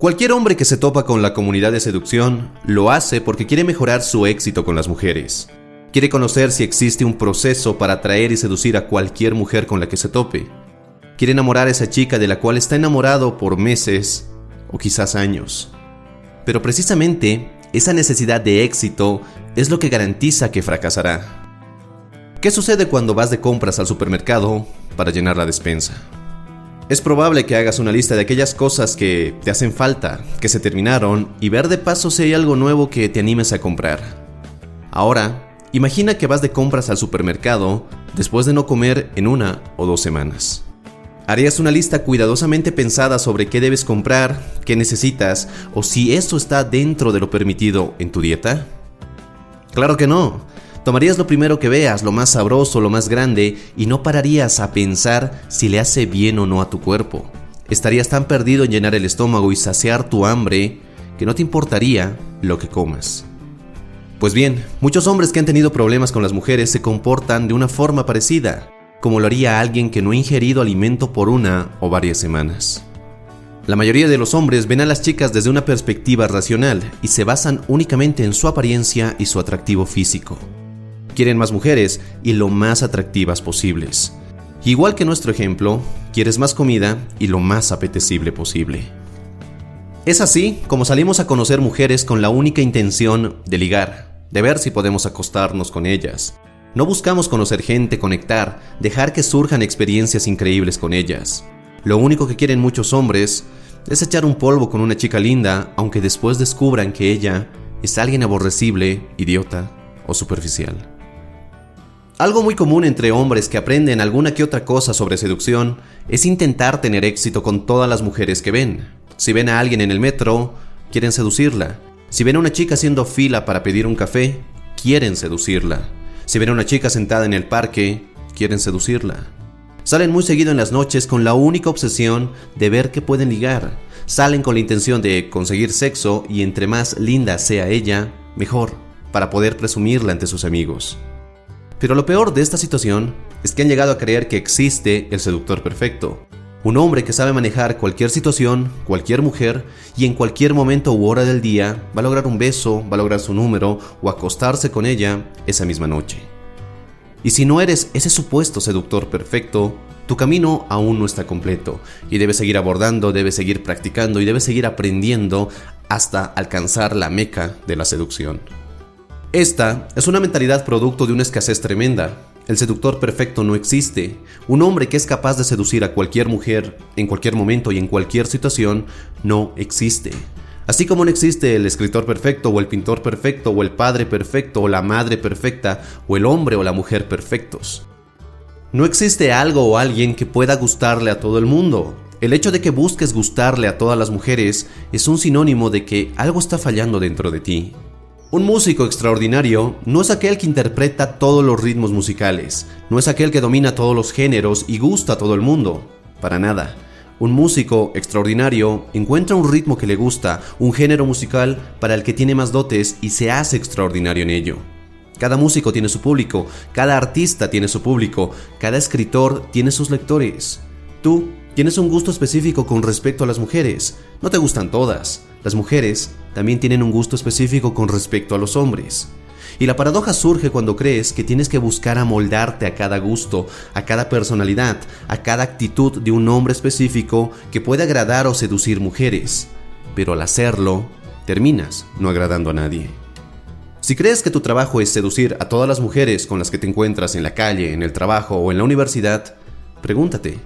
Cualquier hombre que se topa con la comunidad de seducción lo hace porque quiere mejorar su éxito con las mujeres. Quiere conocer si existe un proceso para atraer y seducir a cualquier mujer con la que se tope. Quiere enamorar a esa chica de la cual está enamorado por meses o quizás años. Pero precisamente esa necesidad de éxito es lo que garantiza que fracasará. ¿Qué sucede cuando vas de compras al supermercado para llenar la despensa? Es probable que hagas una lista de aquellas cosas que te hacen falta, que se terminaron, y ver de paso si hay algo nuevo que te animes a comprar. Ahora, imagina que vas de compras al supermercado después de no comer en una o dos semanas. ¿Harías una lista cuidadosamente pensada sobre qué debes comprar, qué necesitas o si esto está dentro de lo permitido en tu dieta? Claro que no. Tomarías lo primero que veas, lo más sabroso, lo más grande, y no pararías a pensar si le hace bien o no a tu cuerpo. Estarías tan perdido en llenar el estómago y saciar tu hambre que no te importaría lo que comas. Pues bien, muchos hombres que han tenido problemas con las mujeres se comportan de una forma parecida, como lo haría alguien que no ha ingerido alimento por una o varias semanas. La mayoría de los hombres ven a las chicas desde una perspectiva racional y se basan únicamente en su apariencia y su atractivo físico. Quieren más mujeres y lo más atractivas posibles. Igual que nuestro ejemplo, quieres más comida y lo más apetecible posible. Es así como salimos a conocer mujeres con la única intención de ligar, de ver si podemos acostarnos con ellas. No buscamos conocer gente, conectar, dejar que surjan experiencias increíbles con ellas. Lo único que quieren muchos hombres es echar un polvo con una chica linda, aunque después descubran que ella es alguien aborrecible, idiota o superficial. Algo muy común entre hombres que aprenden alguna que otra cosa sobre seducción es intentar tener éxito con todas las mujeres que ven. Si ven a alguien en el metro, quieren seducirla. Si ven a una chica haciendo fila para pedir un café, quieren seducirla. Si ven a una chica sentada en el parque, quieren seducirla. Salen muy seguido en las noches con la única obsesión de ver que pueden ligar. Salen con la intención de conseguir sexo y entre más linda sea ella, mejor, para poder presumirla ante sus amigos. Pero lo peor de esta situación es que han llegado a creer que existe el seductor perfecto. Un hombre que sabe manejar cualquier situación, cualquier mujer, y en cualquier momento u hora del día va a lograr un beso, va a lograr su número o acostarse con ella esa misma noche. Y si no eres ese supuesto seductor perfecto, tu camino aún no está completo y debes seguir abordando, debes seguir practicando y debes seguir aprendiendo hasta alcanzar la meca de la seducción. Esta es una mentalidad producto de una escasez tremenda. El seductor perfecto no existe. Un hombre que es capaz de seducir a cualquier mujer en cualquier momento y en cualquier situación no existe. Así como no existe el escritor perfecto o el pintor perfecto o el padre perfecto o la madre perfecta o el hombre o la mujer perfectos. No existe algo o alguien que pueda gustarle a todo el mundo. El hecho de que busques gustarle a todas las mujeres es un sinónimo de que algo está fallando dentro de ti. Un músico extraordinario no es aquel que interpreta todos los ritmos musicales, no es aquel que domina todos los géneros y gusta a todo el mundo, para nada. Un músico extraordinario encuentra un ritmo que le gusta, un género musical para el que tiene más dotes y se hace extraordinario en ello. Cada músico tiene su público, cada artista tiene su público, cada escritor tiene sus lectores. Tú tienes un gusto específico con respecto a las mujeres, no te gustan todas. Las mujeres también tienen un gusto específico con respecto a los hombres. Y la paradoja surge cuando crees que tienes que buscar amoldarte a cada gusto, a cada personalidad, a cada actitud de un hombre específico que pueda agradar o seducir mujeres. Pero al hacerlo, terminas no agradando a nadie. Si crees que tu trabajo es seducir a todas las mujeres con las que te encuentras en la calle, en el trabajo o en la universidad, pregúntate,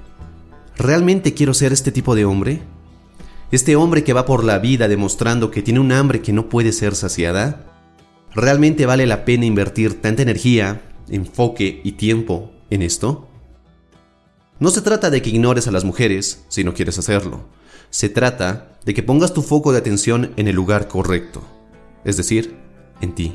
¿realmente quiero ser este tipo de hombre? ¿Este hombre que va por la vida demostrando que tiene un hambre que no puede ser saciada? ¿Realmente vale la pena invertir tanta energía, enfoque y tiempo en esto? No se trata de que ignores a las mujeres si no quieres hacerlo. Se trata de que pongas tu foco de atención en el lugar correcto, es decir, en ti.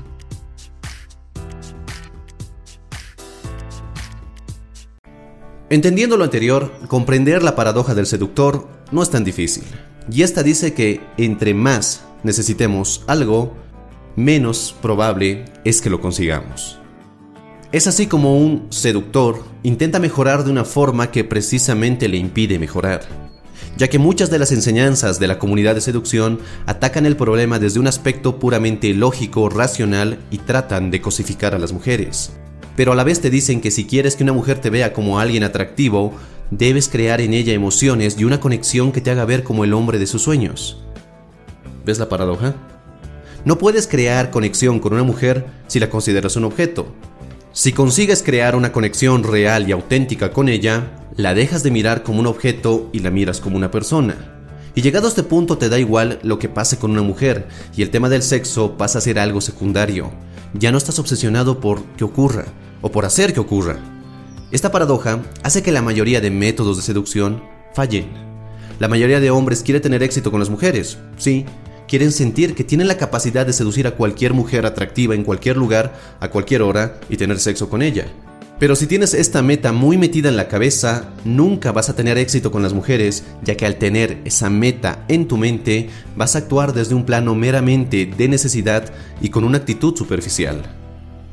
Entendiendo lo anterior, comprender la paradoja del seductor no es tan difícil. Y esta dice que entre más necesitemos algo, menos probable es que lo consigamos. Es así como un seductor intenta mejorar de una forma que precisamente le impide mejorar, ya que muchas de las enseñanzas de la comunidad de seducción atacan el problema desde un aspecto puramente lógico, racional y tratan de cosificar a las mujeres pero a la vez te dicen que si quieres que una mujer te vea como alguien atractivo, debes crear en ella emociones y una conexión que te haga ver como el hombre de sus sueños. ¿Ves la paradoja? No puedes crear conexión con una mujer si la consideras un objeto. Si consigues crear una conexión real y auténtica con ella, la dejas de mirar como un objeto y la miras como una persona. Y llegado a este punto te da igual lo que pase con una mujer y el tema del sexo pasa a ser algo secundario ya no estás obsesionado por que ocurra o por hacer que ocurra. Esta paradoja hace que la mayoría de métodos de seducción fallen. La mayoría de hombres quiere tener éxito con las mujeres, sí, quieren sentir que tienen la capacidad de seducir a cualquier mujer atractiva en cualquier lugar, a cualquier hora y tener sexo con ella. Pero si tienes esta meta muy metida en la cabeza, nunca vas a tener éxito con las mujeres, ya que al tener esa meta en tu mente, vas a actuar desde un plano meramente de necesidad y con una actitud superficial.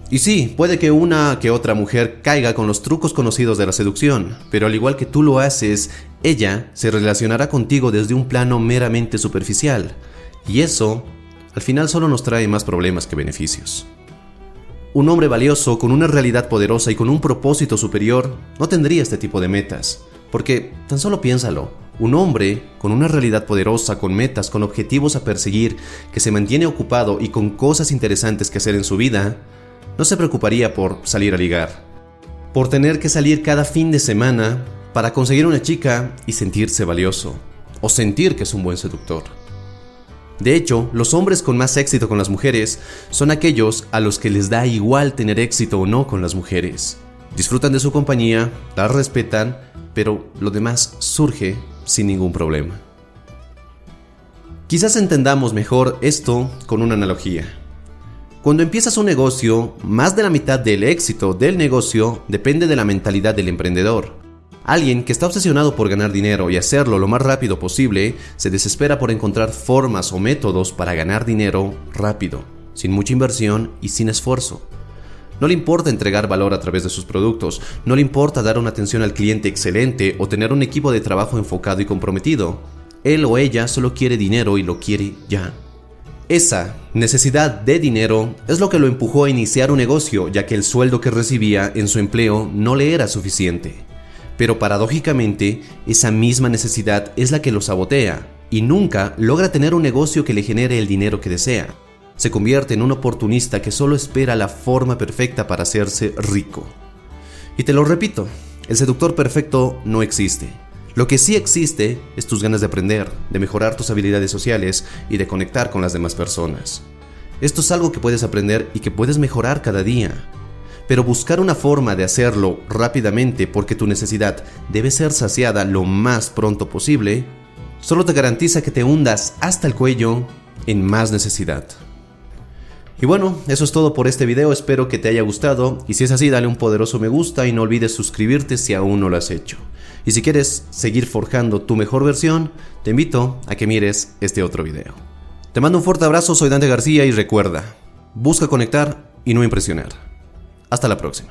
Y sí, puede que una que otra mujer caiga con los trucos conocidos de la seducción, pero al igual que tú lo haces, ella se relacionará contigo desde un plano meramente superficial. Y eso, al final solo nos trae más problemas que beneficios. Un hombre valioso, con una realidad poderosa y con un propósito superior, no tendría este tipo de metas. Porque, tan solo piénsalo, un hombre con una realidad poderosa, con metas, con objetivos a perseguir, que se mantiene ocupado y con cosas interesantes que hacer en su vida, no se preocuparía por salir a ligar. Por tener que salir cada fin de semana para conseguir una chica y sentirse valioso. O sentir que es un buen seductor. De hecho, los hombres con más éxito con las mujeres son aquellos a los que les da igual tener éxito o no con las mujeres. Disfrutan de su compañía, las respetan, pero lo demás surge sin ningún problema. Quizás entendamos mejor esto con una analogía. Cuando empiezas un negocio, más de la mitad del éxito del negocio depende de la mentalidad del emprendedor. Alguien que está obsesionado por ganar dinero y hacerlo lo más rápido posible, se desespera por encontrar formas o métodos para ganar dinero rápido, sin mucha inversión y sin esfuerzo. No le importa entregar valor a través de sus productos, no le importa dar una atención al cliente excelente o tener un equipo de trabajo enfocado y comprometido. Él o ella solo quiere dinero y lo quiere ya. Esa necesidad de dinero es lo que lo empujó a iniciar un negocio, ya que el sueldo que recibía en su empleo no le era suficiente. Pero paradójicamente, esa misma necesidad es la que lo sabotea y nunca logra tener un negocio que le genere el dinero que desea. Se convierte en un oportunista que solo espera la forma perfecta para hacerse rico. Y te lo repito, el seductor perfecto no existe. Lo que sí existe es tus ganas de aprender, de mejorar tus habilidades sociales y de conectar con las demás personas. Esto es algo que puedes aprender y que puedes mejorar cada día. Pero buscar una forma de hacerlo rápidamente porque tu necesidad debe ser saciada lo más pronto posible, solo te garantiza que te hundas hasta el cuello en más necesidad. Y bueno, eso es todo por este video, espero que te haya gustado y si es así dale un poderoso me gusta y no olvides suscribirte si aún no lo has hecho. Y si quieres seguir forjando tu mejor versión, te invito a que mires este otro video. Te mando un fuerte abrazo, soy Dante García y recuerda, busca conectar y no impresionar. Hasta la próxima.